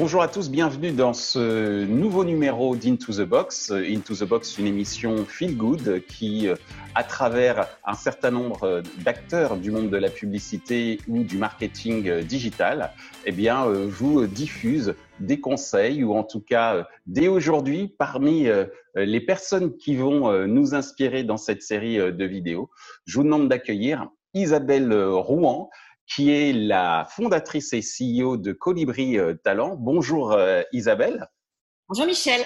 Bonjour à tous, bienvenue dans ce nouveau numéro d'Into the Box. Into the Box, une émission feel good qui, à travers un certain nombre d'acteurs du monde de la publicité ou du marketing digital, eh bien, vous diffuse des conseils ou en tout cas dès aujourd'hui parmi les personnes qui vont nous inspirer dans cette série de vidéos. Je vous demande d'accueillir Isabelle Rouen qui est la fondatrice et CEO de Colibri euh, Talent. Bonjour euh, Isabelle. Bonjour Michel.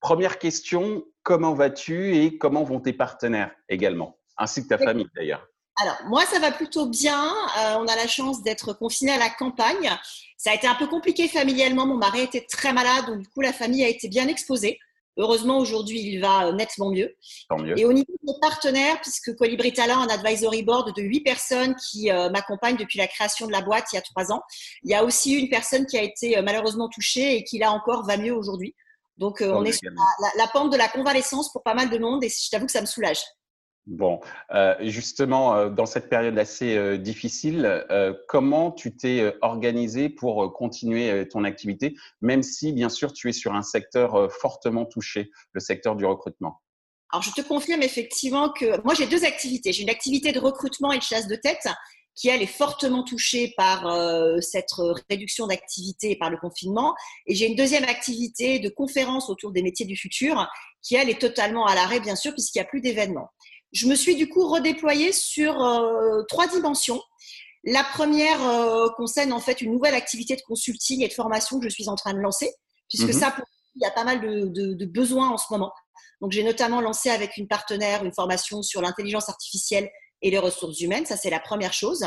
Première question, comment vas-tu et comment vont tes partenaires également, ainsi que ta famille d'ailleurs? Alors, moi, ça va plutôt bien. Euh, on a la chance d'être confiné à la campagne. Ça a été un peu compliqué familialement. Mon mari était très malade, donc du coup, la famille a été bien exposée. Heureusement, aujourd'hui, il va nettement mieux. mieux. Et au niveau des partenaires, puisque Colibri Talent a un advisory board de huit personnes qui euh, m'accompagnent depuis la création de la boîte il y a trois ans, il y a aussi une personne qui a été euh, malheureusement touchée et qui là encore va mieux aujourd'hui. Donc, euh, on est sur la, pente de la convalescence pour pas mal de monde et je t'avoue que ça me soulage. Bon, euh, justement, euh, dans cette période assez euh, difficile, comment tu t'es organisé pour continuer ton activité, même si, bien sûr, tu es sur un secteur fortement touché, le secteur du recrutement? Alors, je te confirme effectivement que moi, j'ai deux activités. J'ai une activité de recrutement et de chasse de tête qui, elle, est fortement touchée par cette réduction d'activité et par le confinement. Et j'ai une deuxième activité de conférence autour des métiers du futur qui, elle, est totalement à l'arrêt, bien sûr, puisqu'il n'y a plus d'événements je me suis du coup redéployée sur euh, trois dimensions. La première euh, concerne en fait une nouvelle activité de consulting et de formation que je suis en train de lancer, puisque mhm. ça, il y a pas mal de, besoins en ce moment. Donc, j'ai notamment lancé avec une partenaire une formation sur l'intelligence artificielle et les ressources humaines. Ça, c'est la première chose.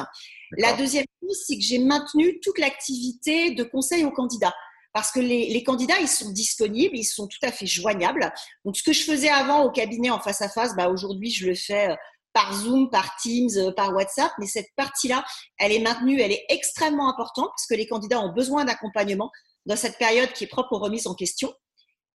La deuxième chose, c'est que j'ai maintenu toute l'activité de conseil aux candidats parce que les, candidats, ils sont disponibles, ils sont tout à fait joignables. Donc, ce que je faisais avant au cabinet en face à face, bah, aujourd'hui, je le fais euh, par Zoom, par Teams, euh, par WhatsApp. Mais cette partie-là, elle est maintenue, elle est extrêmement importante parce que les candidats ont besoin d'accompagnement dans cette période qui est propre aux remises en question.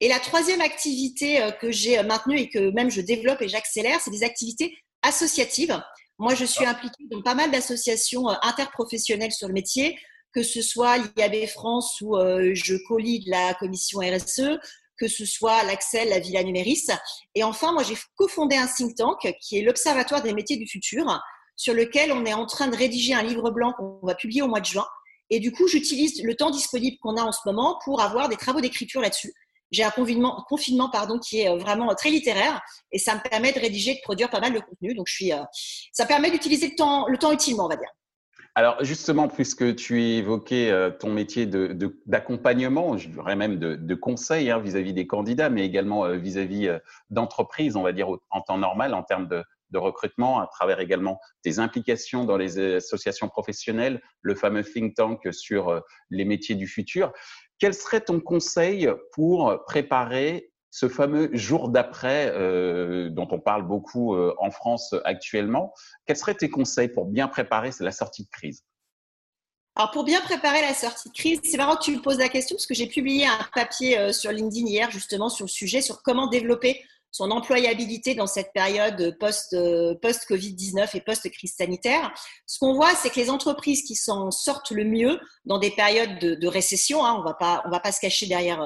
Et la troisième activité euh, que j'ai maintenue et que même je développe et j'accélère, c'est des activités associatives. Moi, je suis impliquée dans pas mal d'associations interprofessionnelles sur le métier que ce soit l'IAB France où euh, je de la commission RSE, que ce soit l'Axel, la Villa Numéris. Et enfin, moi, j'ai cofondé un think tank qui est l'Observatoire des métiers du futur, sur lequel on est en train de rédiger un livre blanc qu'on va publier au mois de juin. Et du coup, j'utilise le temps disponible qu'on a en ce moment pour avoir des travaux d'écriture là-dessus. J'ai un confinement, confinement pardon, qui est euh, vraiment très littéraire et ça me permet de rédiger de produire pas mal de contenu. Donc, je suis, euh, ça permet d'utiliser le temps, le temps utilement, on va dire. Alors justement, puisque tu évoquais euh, ton métier d'accompagnement, je dirais même de, conseil hein, vis-à-vis des candidats, mais également euh, vis-à-vis euh, d'entreprises, on va dire en temps normal, en termes de, recrutement, à travers également tes implications dans les associations professionnelles, le fameux think tank sur les métiers du futur. Quel serait ton conseil pour préparer ce fameux jour d'après euh, dont on parle beaucoup euh, en France actuellement, quels seraient tes conseils pour bien préparer la sortie de crise? Alors pour bien préparer la sortie de crise, c'est marrant que tu me poses la question parce que j'ai publié un papier euh, sur LinkedIn hier justement sur le sujet, sur comment développer son employabilité dans cette période post-Covid-19 et post-crise sanitaire. Ce qu'on voit, c'est que les entreprises qui s'en sortent le mieux dans des périodes de, récession, hein, on va pas, on va pas se cacher derrière,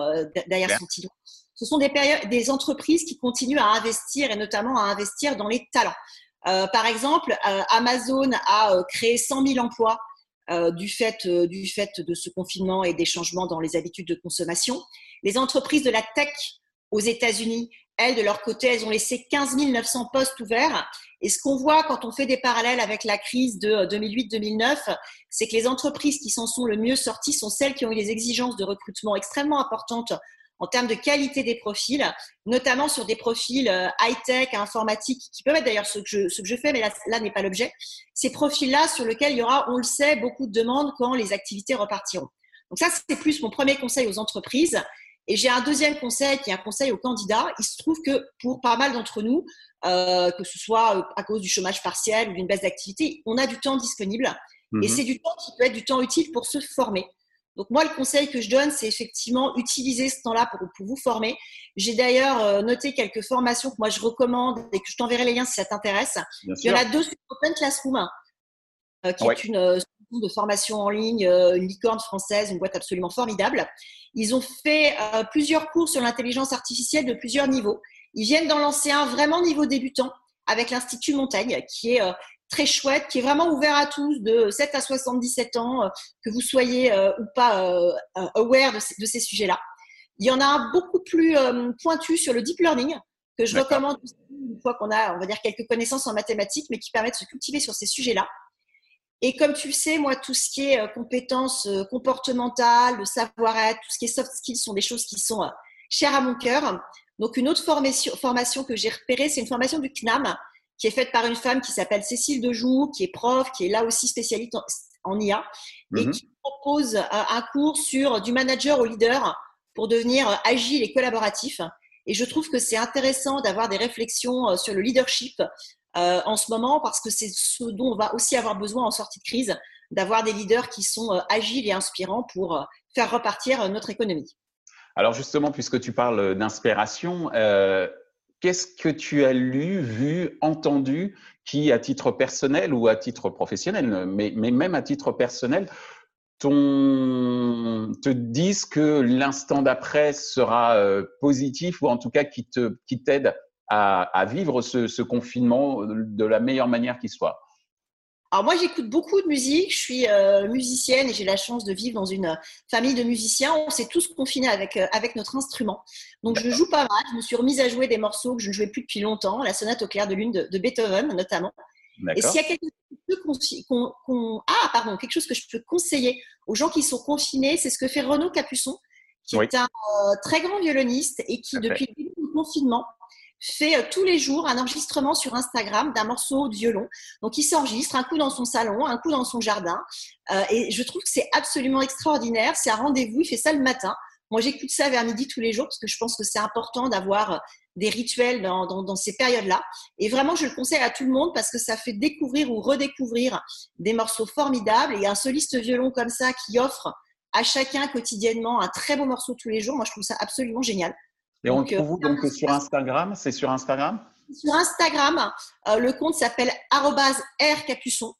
derrière son titre ce sont des, entreprises qui continuent à investir et notamment à investir dans les talents. Euh, par exemple, euh, Amazon a euh, créé 100 000 emplois du, fait, du fait de ce confinement et des changements dans les habitudes de consommation. Les entreprises de la tech aux États-Unis, elles, de leur côté, elles ont laissé 15 900 postes ouverts. Et ce qu'on voit quand on fait des parallèles avec la crise de 2008-2009, c'est que les entreprises qui s'en sont le mieux sorties sont celles qui ont eu des exigences de recrutement extrêmement importantes en termes de qualité des profils, notamment sur des profils euh, high-tech, informatiques, qui peuvent être d'ailleurs ce, que je, ce que je fais, mais là, n'est pas l'objet. Ces profils-là sur lesquels il y aura, on le sait, beaucoup de demandes quand les activités repartiront. Donc ça, c'est plus mon premier conseil aux entreprises. Et j'ai un deuxième conseil qui est un conseil aux candidats. Il se trouve que pour pas mal d'entre nous, euh, que ce soit euh, à cause du chômage partiel ou d'une baisse d'activité, on a du temps disponible. Et mhm. c'est du temps qui peut être du temps utile pour se former. Donc moi, le conseil que je donne, c'est effectivement utiliser ce temps-là pour, vous former. J'ai d'ailleurs euh, noté quelques formations que moi je recommande et que je t'enverrai les liens si ça t'intéresse. Il y en a deux sur Open Classroom, hein, euh, qui est une, euh, de formation en ligne, une licorne française, une boîte absolument formidable. Ils ont fait plusieurs cours sur l'intelligence artificielle de plusieurs niveaux. Ils viennent d'en lancer un vraiment niveau débutant avec l'Institut Montagne, qui est très chouette, qui est vraiment ouvert à tous de 7 à 77 ans, que vous soyez ou pas aware de ces sujets-là. Il y en a un beaucoup plus pointu sur le deep learning, que je recommande une fois qu'on a, on va dire, quelques connaissances en mathématiques, mais qui permettent de se cultiver sur ces sujets-là. Et comme tu le sais, moi, tout ce qui est euh, compétences euh, comportementales, le savoir-être, tout ce qui est soft skills sont des choses qui sont euh, chères à mon cœur. Donc, une autre formation, formation que j'ai repérée, c'est une formation du CNAM qui est faite par une femme qui s'appelle Cécile Dejoux, qui est prof, qui est là aussi spécialiste en, IA et mhm. qui propose un cours sur du manager au leader pour devenir agile et collaboratif. Et je trouve que c'est intéressant d'avoir des réflexions euh, sur le leadership euh, en ce moment parce que c'est ce dont on va aussi avoir besoin en sortie de crise, d'avoir des leaders qui sont euh, agiles et inspirants pour faire repartir notre économie. Alors justement, puisque tu parles d'inspiration, qu'est-ce que tu as lu, vu, entendu qui, à titre personnel ou à titre professionnel, mais, même à titre personnel, ton, te disent que l'instant d'après sera euh, positif ou en tout cas qui te qui t'aide à, vivre ce, confinement de la meilleure manière qui soit? Alors moi j'écoute beaucoup de musique, je suis euh, musicienne et j'ai la chance de vivre dans une famille de musiciens. On s'est tous confinés avec, euh, avec notre instrument. Donc je joue pas mal, je me suis remise à jouer des morceaux que je ne jouais plus depuis longtemps, la sonate au clair de lune de, de Beethoven notamment. Et s'il y a quelque chose, ah, pardon, quelque chose que je peux conseiller aux gens qui sont confinés, c'est ce que fait Renaud Capuçon, qui est un euh, très grand violoniste et qui, depuis le début du confinement, fait euh, tous les jours un enregistrement sur Instagram d'un morceau de violon. Donc, il s'enregistre un coup dans son salon, un coup dans son jardin. Euh, et je trouve que c'est absolument extraordinaire. C'est un rendez-vous. Il fait ça le matin. Moi, j'écoute ça vers midi tous les jours parce que je pense que c'est important d'avoir des rituels dans, ces périodes-là. Et vraiment, je le conseille à tout le monde parce que ça fait découvrir ou redécouvrir des morceaux formidables. Et un soliste violon comme ça qui offre à chacun quotidiennement un très beau morceau tous les jours, moi, je trouve ça absolument génial. Et on trouve vous donc sur Instagram C'est sur Instagram? Sur Instagram, euh, le compte s'appelle @rcapuçon.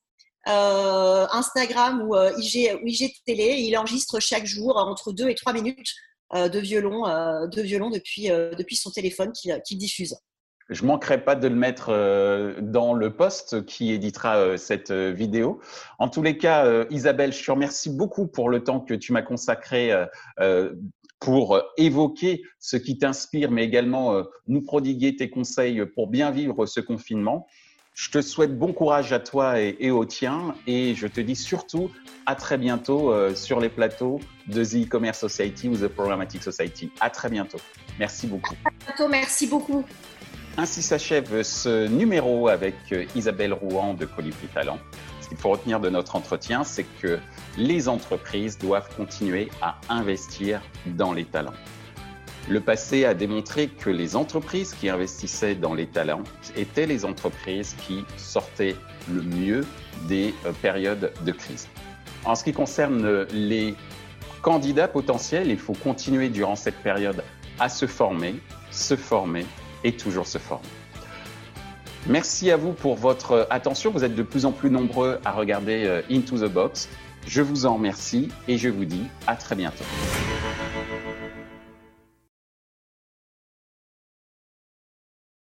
Euh, Instagram ou euh, IG, IG Télé. Il enregistre chaque jour entre 2 et 3 minutes euh, de violon, euh, de violon depuis, euh, depuis son téléphone qu'il diffuse. Je manquerai pas de le mettre dans le post qui éditera cette vidéo. En tous les cas, Isabelle, je te remercie beaucoup pour le temps que tu m'as consacré pour évoquer ce qui t'inspire, mais également nous prodiguer tes conseils pour bien vivre ce confinement. Je te souhaite bon courage à toi et, et au tien et je te dis surtout à très bientôt euh, sur les plateaux de The E-Commerce Society ou The Programmatic Society. À très bientôt. Merci beaucoup. À bientôt, merci beaucoup. Ainsi s'achève ce numéro avec euh, Isabelle Rouen de Colibri Talent. Qu'il faut retenir de notre entretien, c'est que les entreprises doivent continuer à investir dans les talents. Le passé a démontré que les entreprises qui investissaient dans les talents étaient les entreprises qui sortaient le mieux des euh, périodes de crise. En ce qui concerne les candidats potentiels, il faut continuer durant cette période à se former, se former et toujours se former. Merci à vous pour votre attention. Vous êtes de plus en plus nombreux à regarder euh, Into the Box. Je vous en remercie et je vous dis à très bientôt.